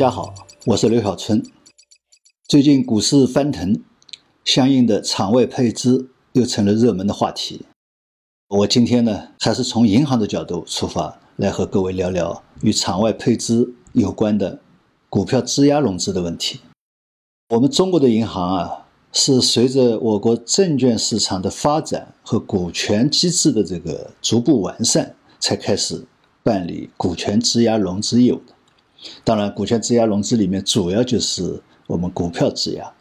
大家好，我是刘小春。最近股市翻腾，相应的场外配资又成了热门的话题。我今天呢，还是从银行的角度出发，来和各位聊聊与场外配资有关的股票质押融资的问题。我们中国的银行啊，是随着我国证券市场的发展和股权机制的这个逐步完善，才开始办理股权质押融资业务的。当然，股权质押融资里面主要就是我们股票质押。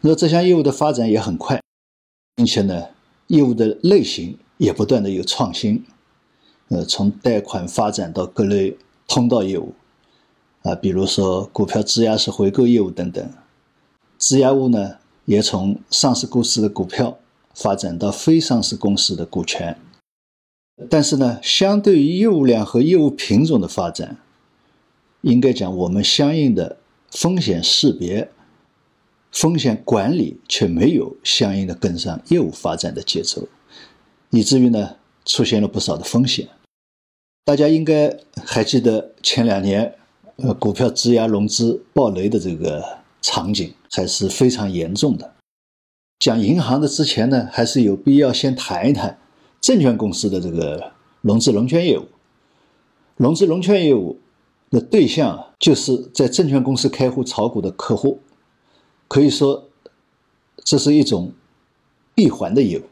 那这项业务的发展也很快，并且呢，业务的类型也不断的有创新。呃，从贷款发展到各类通道业务，啊，比如说股票质押式回购业务等等。质押物呢，也从上市公司的股票发展到非上市公司的股权。但是呢，相对于业务量和业务品种的发展，应该讲，我们相应的风险识别、风险管理却没有相应的跟上业务发展的节奏，以至于呢出现了不少的风险。大家应该还记得前两年，呃，股票质押融资暴雷的这个场景还是非常严重的。讲银行的之前呢，还是有必要先谈一谈证券公司的这个融资融券业务，融资融券业务。的对象就是在证券公司开户炒股的客户，可以说这是一种闭环的业务。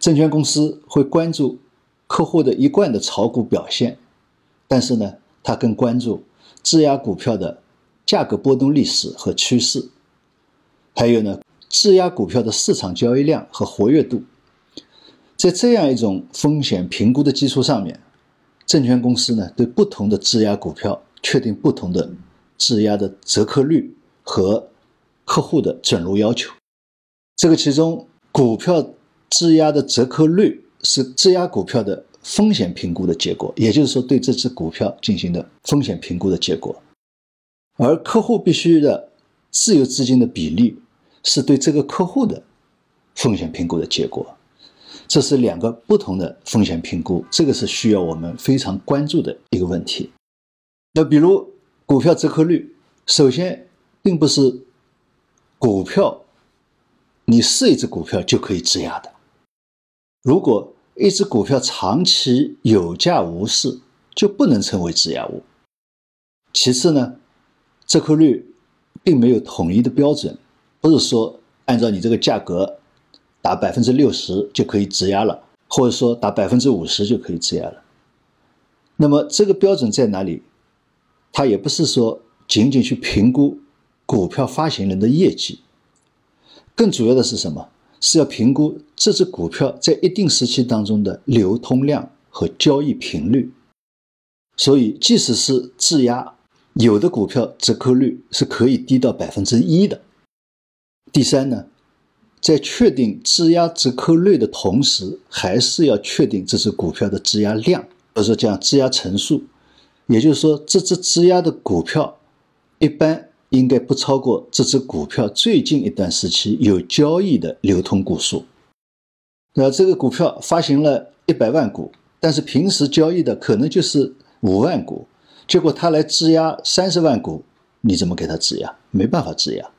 证券公司会关注客户的一贯的炒股表现，但是呢，他更关注质押股票的价格波动历史和趋势，还有呢，质押股票的市场交易量和活跃度。在这样一种风险评估的基础上面。证券公司呢，对不同的质押股票确定不同的质押的折扣率和客户的准入要求。这个其中，股票质押的折扣率是质押股票的风险评估的结果，也就是说，对这只股票进行的风险评估的结果。而客户必须的自由资金的比例，是对这个客户的风险评估的结果。这是两个不同的风险评估，这个是需要我们非常关注的一个问题。那比如股票折扣率，首先并不是股票你是一只股票就可以质押的。如果一只股票长期有价无市，就不能成为质押物。其次呢，折扣率并没有统一的标准，不是说按照你这个价格。打百分之六十就可以质押了，或者说打百分之五十就可以质押了。那么这个标准在哪里？它也不是说仅仅去评估股票发行人的业绩，更主要的是什么？是要评估这只股票在一定时期当中的流通量和交易频率。所以，即使是质押，有的股票折扣率是可以低到百分之一的。第三呢？在确定质押折扣率的同时，还是要确定这只股票的质押量，或者说讲质押层数。也就是说，这只质押的股票一般应该不超过这只股票最近一段时期有交易的流通股数。那这个股票发行了一百万股，但是平时交易的可能就是五万股，结果他来质押三十万股，你怎么给他质押？没办法质押，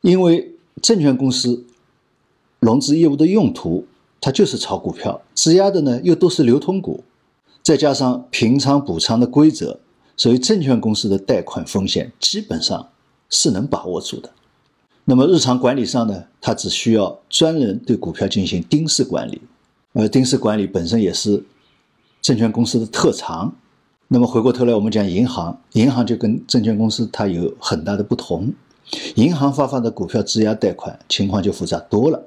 因为证券公司。融资业务的用途，它就是炒股票，质押的呢又都是流通股，再加上平仓补仓的规则，所以证券公司的贷款风险基本上是能把握住的。那么日常管理上呢，它只需要专人对股票进行盯式管理，而盯式管理本身也是证券公司的特长。那么回过头来，我们讲银行，银行就跟证券公司它有很大的不同，银行发放的股票质押贷款情况就复杂多了。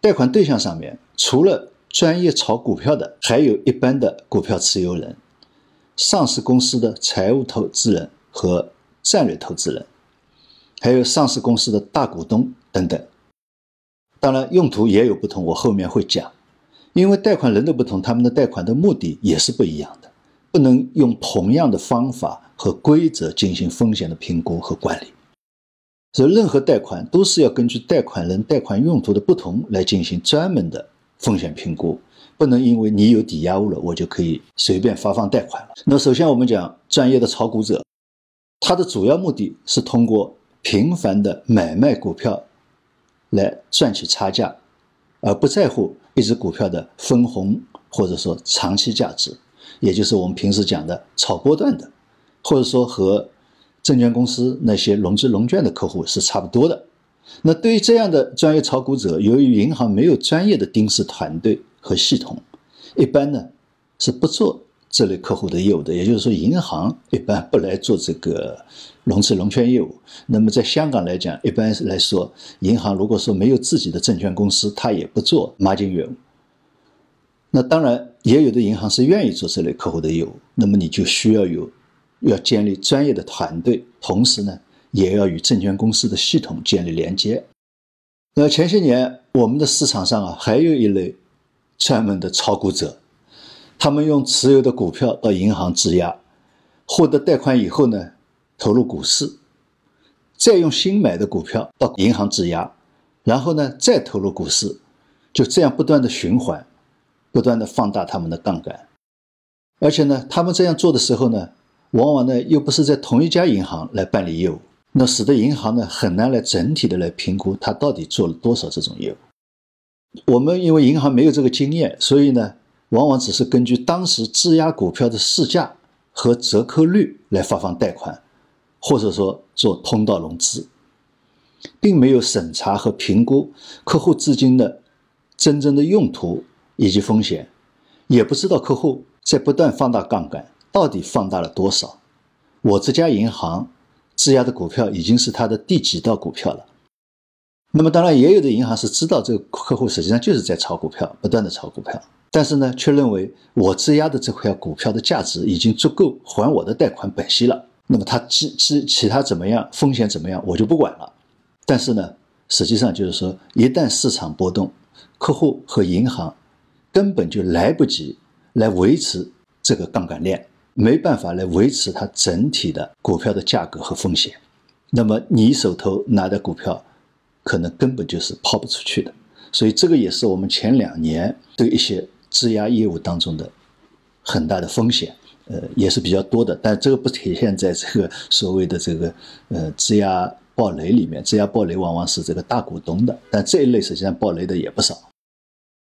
贷款对象上面，除了专业炒股票的，还有一般的股票持有人、上市公司的财务投资人和战略投资人，还有上市公司的大股东等等。当然，用途也有不同，我后面会讲。因为贷款人的不同，他们的贷款的目的也是不一样的，不能用同样的方法和规则进行风险的评估和管理。所以，任何贷款都是要根据贷款人贷款用途的不同来进行专门的风险评估，不能因为你有抵押物了，我就可以随便发放贷款了。那首先我们讲专业的炒股者，它的主要目的是通过频繁的买卖股票来赚取差价，而不在乎一只股票的分红或者说长期价值，也就是我们平时讲的炒波段的，或者说和证券公司那些融资融券的客户是差不多的。那对于这样的专业炒股者，由于银行没有专业的盯市团队和系统，一般呢是不做这类客户的业务的。也就是说，银行一般不来做这个融资融券业务。那么在香港来讲，一般来说，银行如果说没有自己的证券公司，它也不做 margin 业务。那当然，也有的银行是愿意做这类客户的业务。那么你就需要有要建立专业的团队，同时呢。也要与证券公司的系统建立连接。那前些年，我们的市场上啊，还有一类专门的炒股者，他们用持有的股票到银行质押，获得贷款以后呢，投入股市，再用新买的股票到银行质押，然后呢，再投入股市，就这样不断的循环，不断的放大他们的杠杆。而且呢，他们这样做的时候呢，往往呢又不是在同一家银行来办理业务。那使得银行呢很难来整体的来评估它到底做了多少这种业务。我们因为银行没有这个经验，所以呢，往往只是根据当时质押股票的市价和折扣率来发放贷款，或者说做通道融资，并没有审查和评估客户资金的真正的用途以及风险，也不知道客户在不断放大杠杆到底放大了多少。我这家银行。质押的股票已经是他的第几道股票了？那么当然，也有的银行是知道这个客户实际上就是在炒股票，不断的炒股票，但是呢，却认为我质押的这块股票的价值已经足够还我的贷款本息了。那么他其其其他怎么样，风险怎么样，我就不管了。但是呢，实际上就是说，一旦市场波动，客户和银行根本就来不及来维持这个杠杆链。没办法来维持它整体的股票的价格和风险，那么你手头拿的股票，可能根本就是抛不出去的。所以这个也是我们前两年对一些质押业务当中的很大的风险，呃，也是比较多的。但这个不体现在这个所谓的这个呃质押暴雷里面，质押暴雷往往是这个大股东的，但这一类实际上暴雷的也不少。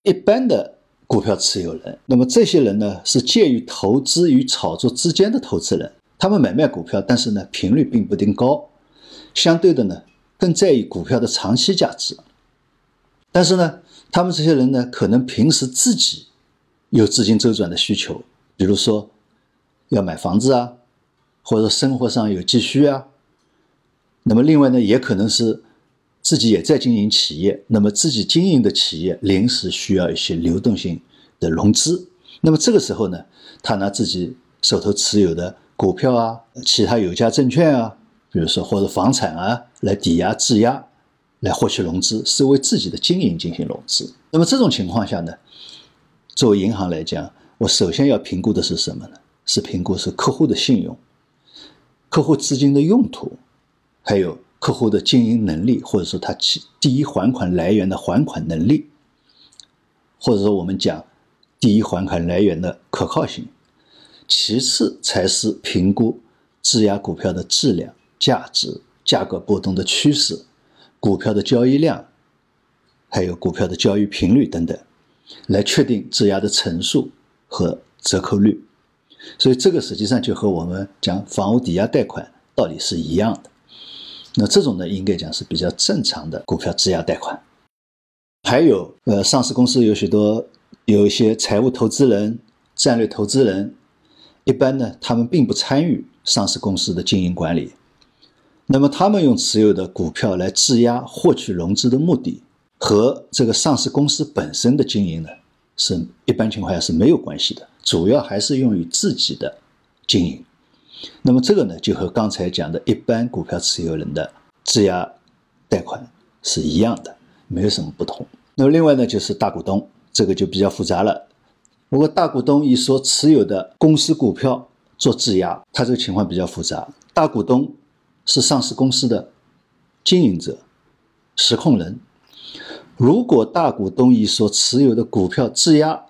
一般的。股票持有人，那么这些人呢，是介于投资与炒作之间的投资人。他们买卖股票，但是呢，频率并不一定高。相对的呢，更在意股票的长期价值。但是呢，他们这些人呢，可能平时自己有资金周转的需求，比如说要买房子啊，或者生活上有急需啊。那么另外呢，也可能是。自己也在经营企业，那么自己经营的企业临时需要一些流动性的融资，那么这个时候呢，他拿自己手头持有的股票啊、其他有价证券啊，比如说或者房产啊，来抵押质押，来获取融资，是为自己的经营进行融资。那么这种情况下呢，作为银行来讲，我首先要评估的是什么呢？是评估是客户的信用、客户资金的用途，还有。客户的经营能力，或者说他其第一还款来源的还款能力，或者说我们讲第一还款来源的可靠性，其次才是评估质押股票的质量、价值、价格波动的趋势、股票的交易量，还有股票的交易频率等等，来确定质押的层数和折扣率。所以这个实际上就和我们讲房屋抵押贷款道理是一样的。那这种呢，应该讲是比较正常的股票质押贷款。还有，呃，上市公司有许多有一些财务投资人、战略投资人，一般呢，他们并不参与上市公司的经营管理。那么，他们用持有的股票来质押获取融资的目的，和这个上市公司本身的经营呢，是一般情况下是没有关系的，主要还是用于自己的经营。那么这个呢，就和刚才讲的一般股票持有人的质押贷款是一样的，没有什么不同。那么另外呢，就是大股东，这个就比较复杂了。如果大股东以所持有的公司股票做质押，它这个情况比较复杂。大股东是上市公司的经营者、实控人。如果大股东以所持有的股票质押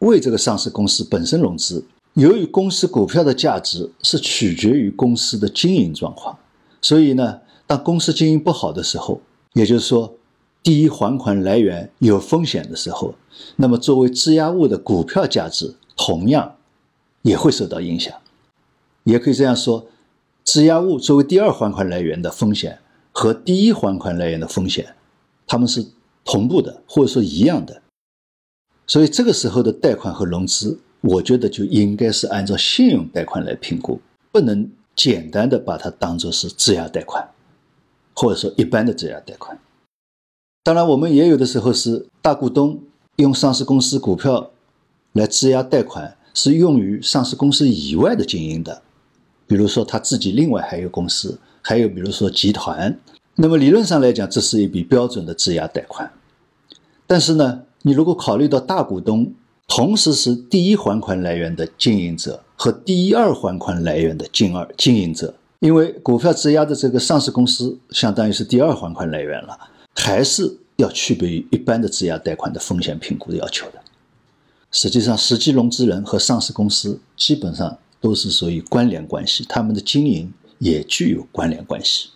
为这个上市公司本身融资，由于公司股票的价值是取决于公司的经营状况，所以呢，当公司经营不好的时候，也就是说，第一还款来源有风险的时候，那么作为质押物的股票价值同样也会受到影响。也可以这样说，质押物作为第二还款来源的风险和第一还款来源的风险，它们是同步的，或者说一样的。所以这个时候的贷款和融资，我觉得就应该是按照信用贷款来评估，不能简单的把它当做是质押贷款，或者说一般的质押贷款。当然，我们也有的时候是大股东用上市公司股票来质押贷款，是用于上市公司以外的经营的。比如说他自己另外还有公司，还有比如说集团，那么理论上来讲，这是一笔标准的质押贷款。但是呢，你如果考虑到大股东同时是第一还款来源的经营者和第二还款来源的经二经营者，因为股票质押的这个上市公司相当于是第二还款来源了，还是要区别于一般的质押贷款的风险评估的要求的。实际上，实际融资人和上市公司基本上。都是属于关联关系，他们的经营也具有关联关系。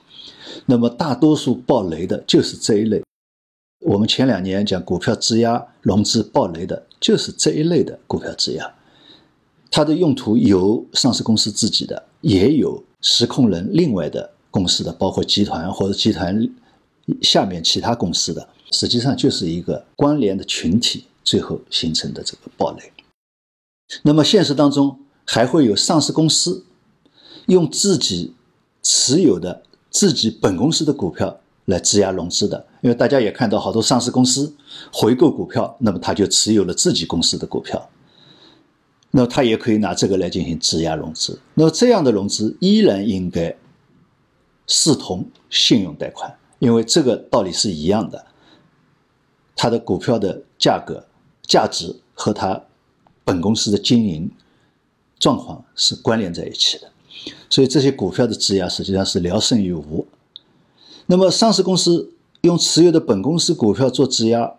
那么大多数爆雷的就是这一类。我们前两年讲股票质押融资爆雷的，就是这一类的股票质押。它的用途有上市公司自己的，也有实控人另外的公司的，包括集团或者集团下面其他公司的，实际上就是一个关联的群体最后形成的这个爆雷。那么现实当中，还会有上市公司用自己持有的自己本公司的股票来质押融资的，因为大家也看到好多上市公司回购股票，那么他就持有了自己公司的股票，那他也可以拿这个来进行质押融资。那么这样的融资依然应该视同信用贷款，因为这个道理是一样的，他的股票的价格价值和他本公司的经营。状况是关联在一起的，所以这些股票的质押实际上是聊胜于无。那么上市公司用持有的本公司股票做质押，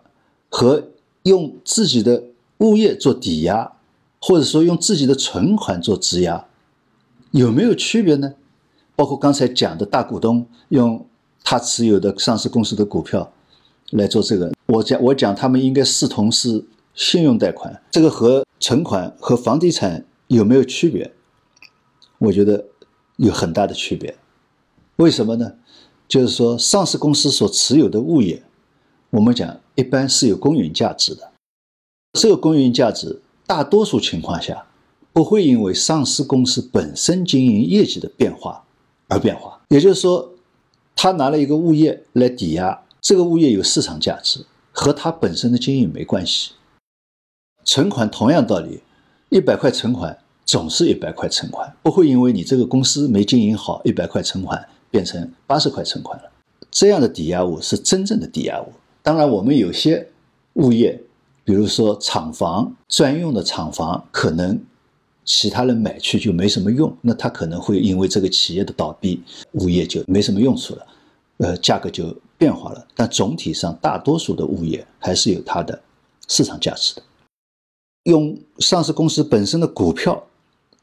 和用自己的物业做抵押，或者说用自己的存款做质押，有没有区别呢？包括刚才讲的大股东用他持有的上市公司的股票来做这个，我讲我讲他们应该视同是信用贷款，这个和存款和房地产。有没有区别？我觉得有很大的区别。为什么呢？就是说，上市公司所持有的物业，我们讲一般是有公允价值的。这个公允价值，大多数情况下不会因为上市公司本身经营业绩的变化而变化。也就是说，他拿了一个物业来抵押，这个物业有市场价值，和他本身的经营没关系。存款同样道理。一百块存款总是一百块存款，不会因为你这个公司没经营好，一百块存款变成八十块存款了。这样的抵押物是真正的抵押物。当然，我们有些物业，比如说厂房专用的厂房，可能其他人买去就没什么用，那他可能会因为这个企业的倒闭，物业就没什么用处了，呃，价格就变化了。但总体上，大多数的物业还是有它的市场价值的。用上市公司本身的股票，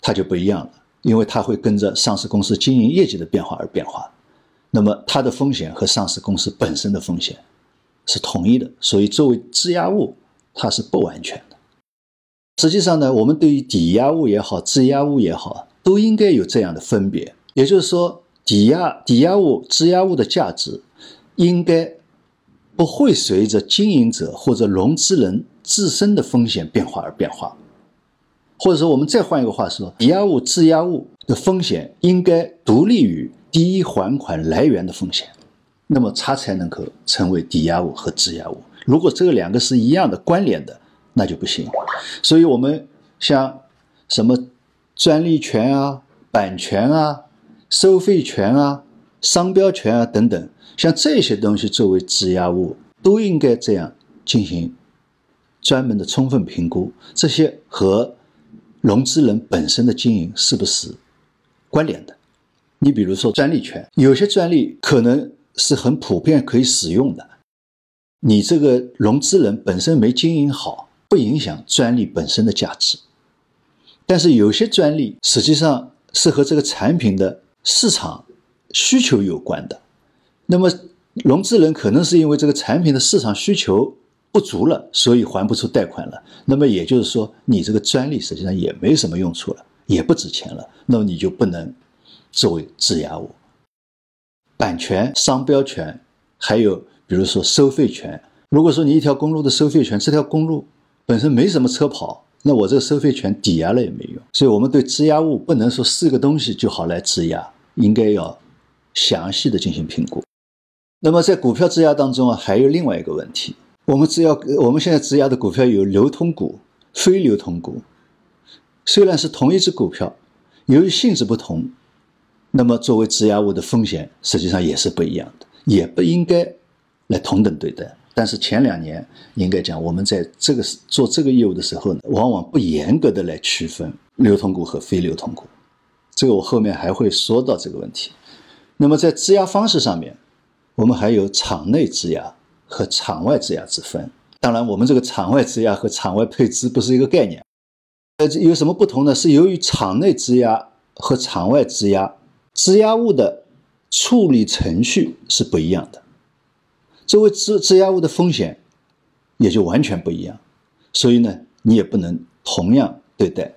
它就不一样了，因为它会跟着上市公司经营业绩的变化而变化。那么它的风险和上市公司本身的风险是统一的，所以作为质押物，它是不完全的。实际上呢，我们对于抵押物也好，质押物也好，都应该有这样的分别。也就是说，抵押抵押物、质押物的价值，应该不会随着经营者或者融资人。自身的风险变化而变化，或者说，我们再换一个话说，抵押物、质押物的风险应该独立于第一还款来源的风险，那么它才能够成为抵押物和质押物。如果这两个是一样的关联的，那就不行。所以，我们像什么专利权啊、版权啊、收费权啊、商标权啊等等，像这些东西作为质押物，都应该这样进行。专门的充分评估这些和融资人本身的经营是不是关联的？你比如说专利权，有些专利可能是很普遍可以使用的，你这个融资人本身没经营好，不影响专利本身的价值。但是有些专利实际上是和这个产品的市场需求有关的。那么融资人可能是因为这个产品的市场需求不足了，所以还不出贷款了。那么也就是说，你这个专利实际上也没什么用处了，也不值钱了。那么你就不能作为质押物。版权、商标权，还有比如说收费权。如果说你一条公路的收费权，这条公路本身没什么车跑，那我这个收费权抵押了也没用。所以，我们对质押物不能说四个东西就好来质押，应该要详细的进行评估。那么，在股票质押当中啊，还有另外一个问题：我们只要我们现在质押的股票有流通股、非流通股，虽然是同一只股票，由于性质不同。那么，作为质押物的风险实际上也是不一样的，也不应该来同等对待。但是前两年应该讲，我们在这个做这个业务的时候呢，往往不严格的来区分流通股和非流通股。这个我后面还会说到这个问题。那么在质押方式上面，我们还有场内质押和场外质押之分。当然，我们这个场外质押和场外配资不是一个概念。呃，有什么不同呢？是由于场内质押和场外质押。质押物的处理程序是不一样的，作为质质押物的风险也就完全不一样，所以呢，你也不能同样对待。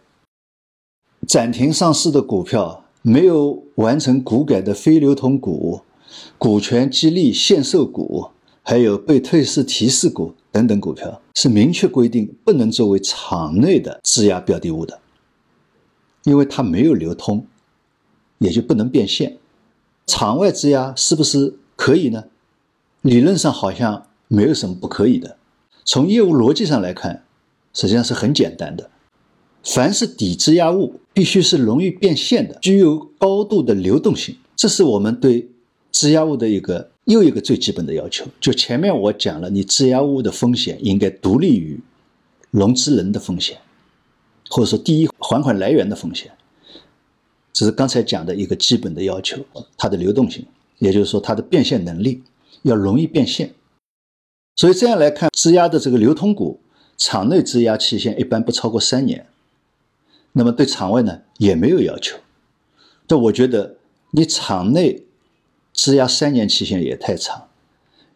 暂停上市的股票、没有完成股改的非流通股、股权激励限售股，还有被退市提示股等等股票，是明确规定不能作为场内的质押标的物的，因为它没有流通。也就不能变现，场外质押是不是可以呢？理论上好像没有什么不可以的。从业务逻辑上来看，实际上是很简单的。凡是抵质押物，必须是容易变现的，具有高度的流动性。这是我们对质押物的一个又一个最基本的要求。就前面我讲了，你质押物的风险应该独立于融资人的风险，或者说第一还款来源的风险。这是刚才讲的一个基本的要求，它的流动性，也就是说它的变现能力要容易变现。所以这样来看，质押的这个流通股，场内质押期限一般不超过三年。那么对场外呢，也没有要求。但我觉得你场内质押三年期限也太长，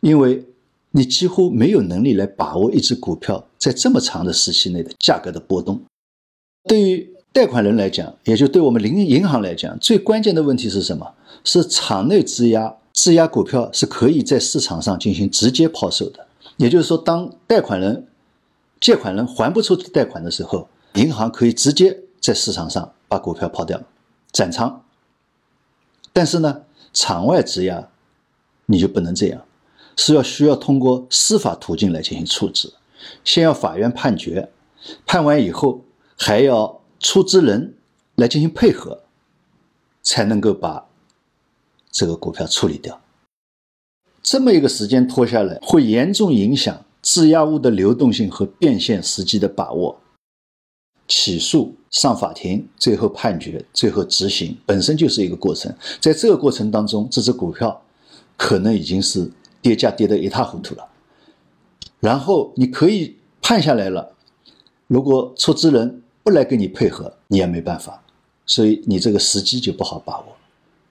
因为你几乎没有能力来把握一只股票在这么长的时期内的价格的波动。对于贷款人来讲，也就对我们银银行来讲，最关键的问题是什么？是场内质押，质押股票是可以在市场上进行直接抛售的。也就是说，当贷款人、借款人还不出贷款的时候，银行可以直接在市场上把股票抛掉，斩仓。但是呢，场外质押你就不能这样，是要需要通过司法途径来进行处置，先要法院判决，判完以后还要。出资人来进行配合，才能够把这个股票处理掉。这么一个时间拖下来，会严重影响质押物的流动性和变现时机的把握。起诉、上法庭、最后判决、最后执行，本身就是一个过程。在这个过程当中，这只股票可能已经是跌价跌得一塌糊涂了。然后你可以判下来了，如果出资人。不来跟你配合，你也没办法，所以你这个时机就不好把握。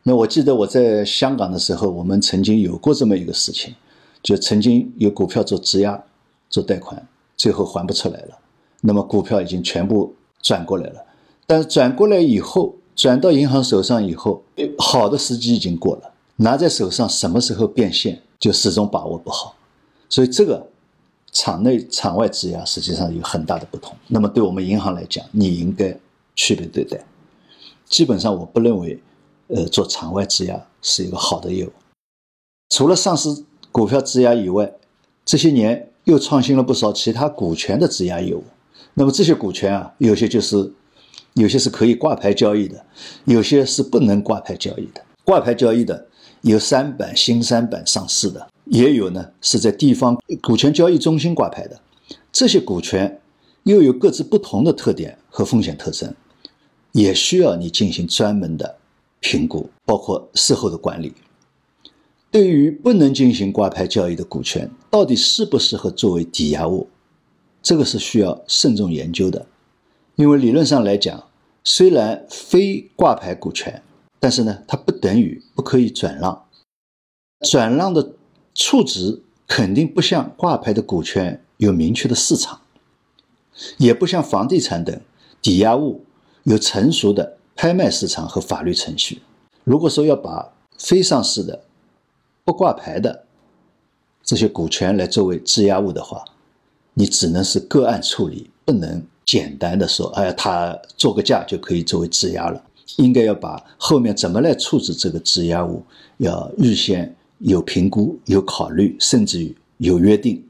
那我记得我在香港的时候，我们曾经有过这么一个事情，就曾经有股票做质押、做贷款，最后还不出来了。那么股票已经全部转过来了，但是转过来以后，转到银行手上以后，好的时机已经过了，拿在手上什么时候变现，就始终把握不好。所以这个。场内、场外质押实际上有很大的不同。那么，对我们银行来讲，你应该区别对待。基本上，我不认为，呃，做场外质押是一个好的业务。除了上市股票质押以外，这些年又创新了不少其他股权的质押业务。那么这些股权啊，有些就是，有些是可以挂牌交易的，有些是不能挂牌交易的。挂牌交易的有三板、新三板上市的。也有呢，是在地方股权交易中心挂牌的，这些股权又有各自不同的特点和风险特征，也需要你进行专门的评估，包括事后的管理。对于不能进行挂牌交易的股权，到底适不适合作为抵押物，这个是需要慎重研究的，因为理论上来讲，虽然非挂牌股权，但是呢，它不等于不可以转让。转让的处置肯定不像挂牌的股权有明确的市场，也不像房地产等抵押物有成熟的拍卖市场和法律程序。如果说要把非上市的、不挂牌的这些股权来作为质押物的话，你只能是个案处理，不能简单的说，哎，他做个价就可以作为质押了。应该要把后面怎么来处置这个质押物，要预先。有评估、有考虑，甚至于有约定。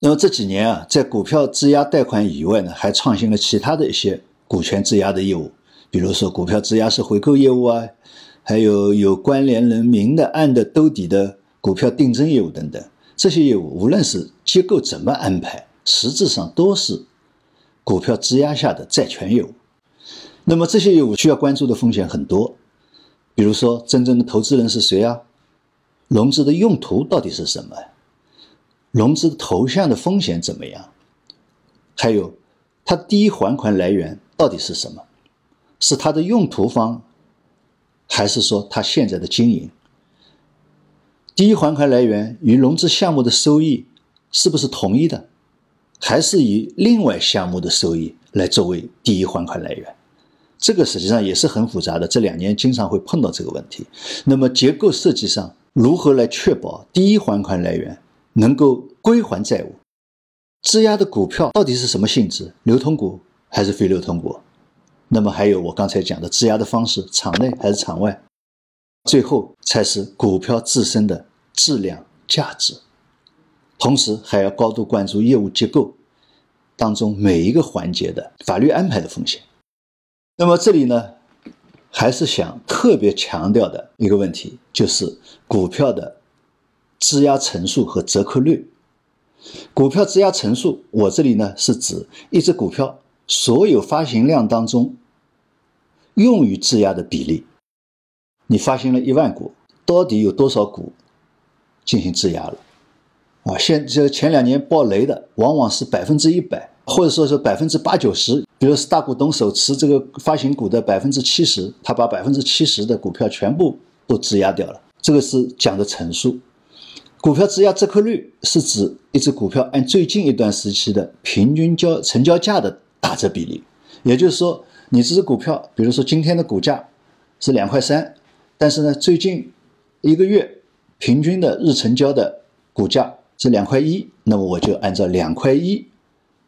那么这几年啊，在股票质押贷款以外呢，还创新了其他的一些股权质押的业务，比如说股票质押式回购业务啊，还有有关联人明的暗的兜底的股票定增业务等等。这些业务无论是结构怎么安排，实质上都是股票质押下的债权业务。那么这些业务需要关注的风险很多，比如说真正的投资人是谁啊？融资的用途到底是什么？融资的投向的风险怎么样？还有，它第一还款来源到底是什么？是它的用途方，还是说它现在的经营？第一还款来源与融资项目的收益是不是统一的？还是以另外项目的收益来作为第一还款来源？这个实际上也是很复杂的。这两年经常会碰到这个问题。那么结构设计上。如何来确保第一还款来源能够归还债务？质押的股票到底是什么性质？流通股还是非流通股？那么还有我刚才讲的质押的方式，场内还是场外？最后才是股票自身的质量价值。同时还要高度关注业务结构当中每一个环节的法律安排的风险。那么这里呢？还是想特别强调的一个问题，就是股票的质押层数和折扣率。股票质押层数，我这里呢是指一只股票所有发行量当中用于质押的比例。你发行了一万股，到底有多少股进行质押了？啊，现这前两年爆雷的，往往是百分之一百，或者说是百分之八九十。比如是大股东手持这个发行股的百分之七十，他把百分之七十的股票全部都质押掉了。这个是讲的层数。股票质押折扣率是指一只股票按最近一段时期的平均交成交价的打折比例。也就是说，你这只股票，比如说今天的股价是两块三，但是呢，最近一个月平均的日成交的股价是两块一，那么我就按照两块一。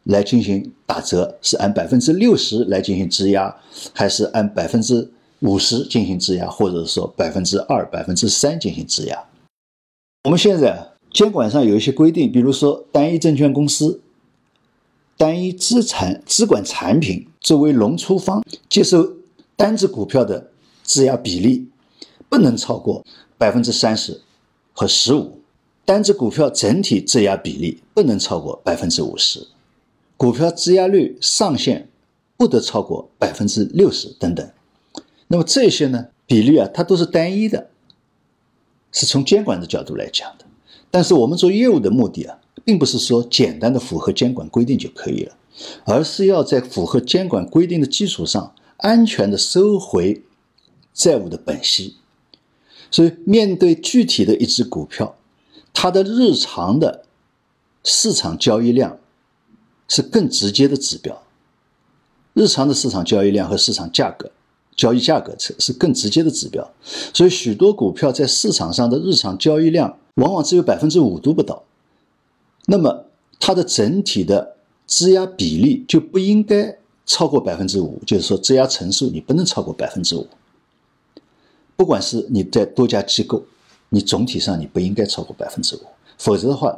来进行打折，是按百分之六十来进行质押，还是按百分之五十进行质押，或者说百分之二、百分之三进行质押？我们现在监管上有一些规定，比如说单一证券公司、单一资产资管产品作为融出方接受单只股票的质押比例不能超过百分之三十和十五，单只股票整体质押比例不能超过百分之五十。股票质押率上限不得超过百分之六十等等，那么这些呢比例啊，它都是单一的，是从监管的角度来讲的。但是我们做业务的目的啊，并不是说简单的符合监管规定就可以了，而是要在符合监管规定的基础上，安全的收回债务的本息。所以，面对具体的一只股票，它的日常的市场交易量。是更直接的指标，日常的市场交易量和市场价格、交易价格是是更直接的指标。所以，许多股票在市场上的日常交易量往往只有百分之五都不到，那么它的整体的质押比例就不应该超过百分之五，就是说质押层数你不能超过百分之五。不管是你在多家机构，你总体上你不应该超过百分之五，否则的话，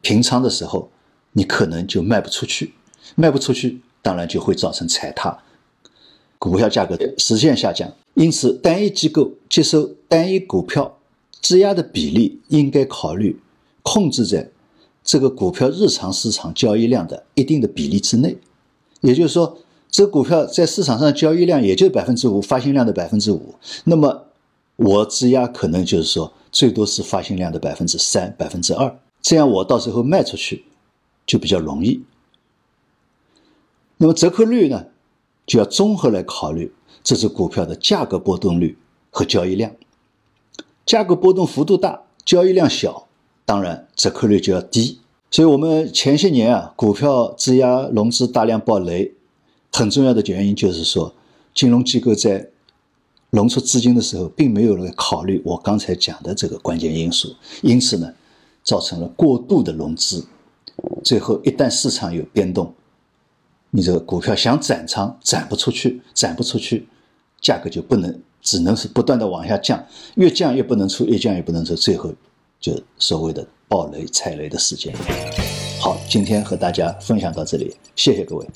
平仓的时候。你可能就卖不出去，卖不出去，当然就会造成踩踏，股票价格的实现下降。因此，单一机构接收单一股票质押的比例应该考虑控制在这个股票日常市场交易量的一定的比例之内。也就是说，这股票在市场上交易量也就百分之五，发行量的百分之五，那么我质押可能就是说最多是发行量的百分之三、百分之二，这样我到时候卖出去。就比较容易。那么折扣率呢，就要综合来考虑这只股票的价格波动率和交易量。价格波动幅度大，交易量小，当然折扣率就要低。所以，我们前些年啊，股票质押融资大量爆雷，很重要的原因就是说，金融机构在融出资金的时候，并没有来考虑我刚才讲的这个关键因素，因此呢，造成了过度的融资，最后一旦市场有变动，你这个股票想斩仓斩不出去，斩不出去，价格就不能，只能是不断的往下降，越降越不能出，越降越不能出，最后就所谓的暴雷踩雷的事件。好，今天和大家分享到这里，谢谢各位。